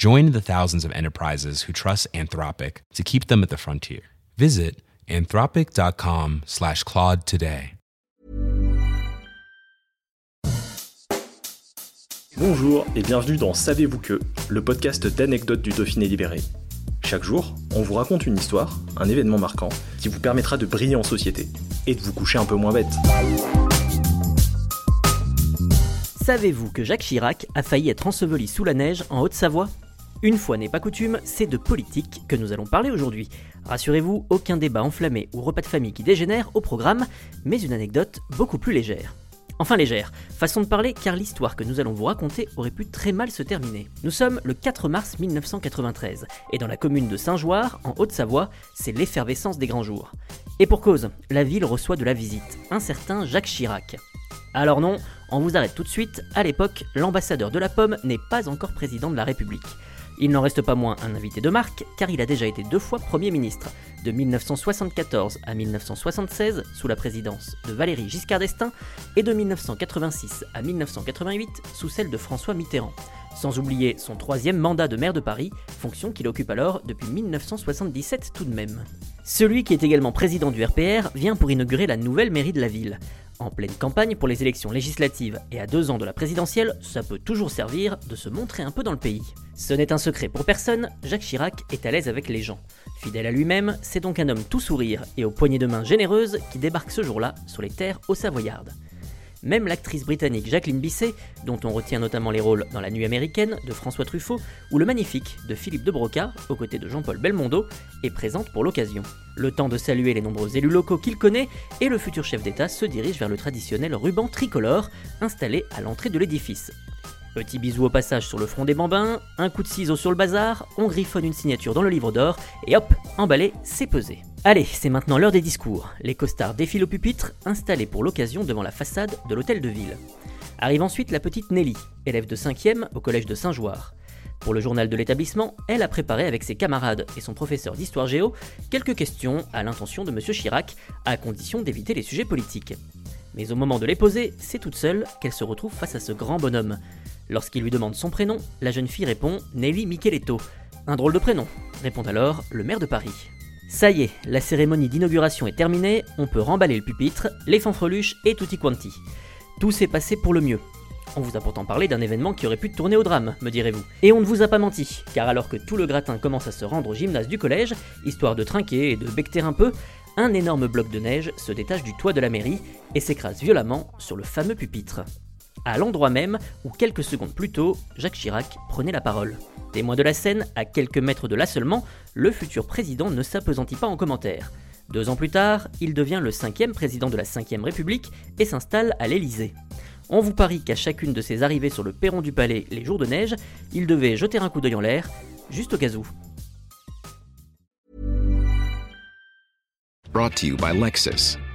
Join the thousands of enterprises who trust Anthropic to keep them at the frontier. Visit anthropic.com slash Claude today. Bonjour et bienvenue dans Savez-vous que, le podcast d'anecdotes du Dauphiné libéré. Chaque jour, on vous raconte une histoire, un événement marquant, qui vous permettra de briller en société et de vous coucher un peu moins bête. Savez-vous que Jacques Chirac a failli être enseveli sous la neige en Haute-Savoie? Une fois n'est pas coutume, c'est de politique que nous allons parler aujourd'hui. Rassurez-vous, aucun débat enflammé ou repas de famille qui dégénère au programme, mais une anecdote beaucoup plus légère. Enfin légère, façon de parler car l'histoire que nous allons vous raconter aurait pu très mal se terminer. Nous sommes le 4 mars 1993 et dans la commune de Saint-Joire, en Haute-Savoie, c'est l'effervescence des grands jours. Et pour cause, la ville reçoit de la visite, un certain Jacques Chirac. Alors non, on vous arrête tout de suite, à l'époque, l'ambassadeur de la pomme n'est pas encore président de la République. Il n'en reste pas moins un invité de marque, car il a déjà été deux fois Premier ministre, de 1974 à 1976 sous la présidence de Valéry Giscard d'Estaing, et de 1986 à 1988 sous celle de François Mitterrand. Sans oublier son troisième mandat de maire de Paris, fonction qu'il occupe alors depuis 1977 tout de même. Celui qui est également président du RPR vient pour inaugurer la nouvelle mairie de la ville. En pleine campagne pour les élections législatives et à deux ans de la présidentielle, ça peut toujours servir de se montrer un peu dans le pays. Ce n'est un secret pour personne, Jacques Chirac est à l'aise avec les gens. Fidèle à lui-même, c'est donc un homme tout sourire et aux poignées de main généreuses qui débarque ce jour-là sur les terres au Savoyardes. Même l'actrice britannique Jacqueline Bisset, dont on retient notamment les rôles dans La Nuit américaine de François Truffaut ou Le Magnifique de Philippe de Broca, aux côtés de Jean-Paul Belmondo, est présente pour l'occasion. Le temps de saluer les nombreux élus locaux qu'il connaît, et le futur chef d'État se dirige vers le traditionnel ruban tricolore installé à l'entrée de l'édifice. Petit bisou au passage sur le front des bambins, un coup de ciseau sur le bazar, on griffonne une signature dans le livre d'or, et hop, emballé, c'est pesé. Allez, c'est maintenant l'heure des discours. Les costards défilent au pupitre, installés pour l'occasion devant la façade de l'hôtel de ville. Arrive ensuite la petite Nelly, élève de 5e au collège de Saint-Joire. Pour le journal de l'établissement, elle a préparé avec ses camarades et son professeur d'histoire géo quelques questions à l'intention de M. Chirac, à condition d'éviter les sujets politiques. Mais au moment de les poser, c'est toute seule qu'elle se retrouve face à ce grand bonhomme. Lorsqu'il lui demande son prénom, la jeune fille répond Nelly Micheletto. Un drôle de prénom, répond alors le maire de Paris. Ça y est, la cérémonie d'inauguration est terminée, on peut remballer le pupitre, les fanfreluches et tutti quanti. Tout s'est passé pour le mieux. On vous a pourtant parlé d'un événement qui aurait pu tourner au drame, me direz-vous. Et on ne vous a pas menti, car alors que tout le gratin commence à se rendre au gymnase du collège, histoire de trinquer et de becter un peu, un énorme bloc de neige se détache du toit de la mairie et s'écrase violemment sur le fameux pupitre. À l'endroit même où quelques secondes plus tôt, Jacques Chirac prenait la parole. Témoin de la scène, à quelques mètres de là seulement, le futur président ne s'apesantit pas en commentaire. Deux ans plus tard, il devient le cinquième président de la Ve République et s'installe à l'Élysée. On vous parie qu'à chacune de ses arrivées sur le perron du palais les jours de neige, il devait jeter un coup d'œil en l'air, juste au cas où.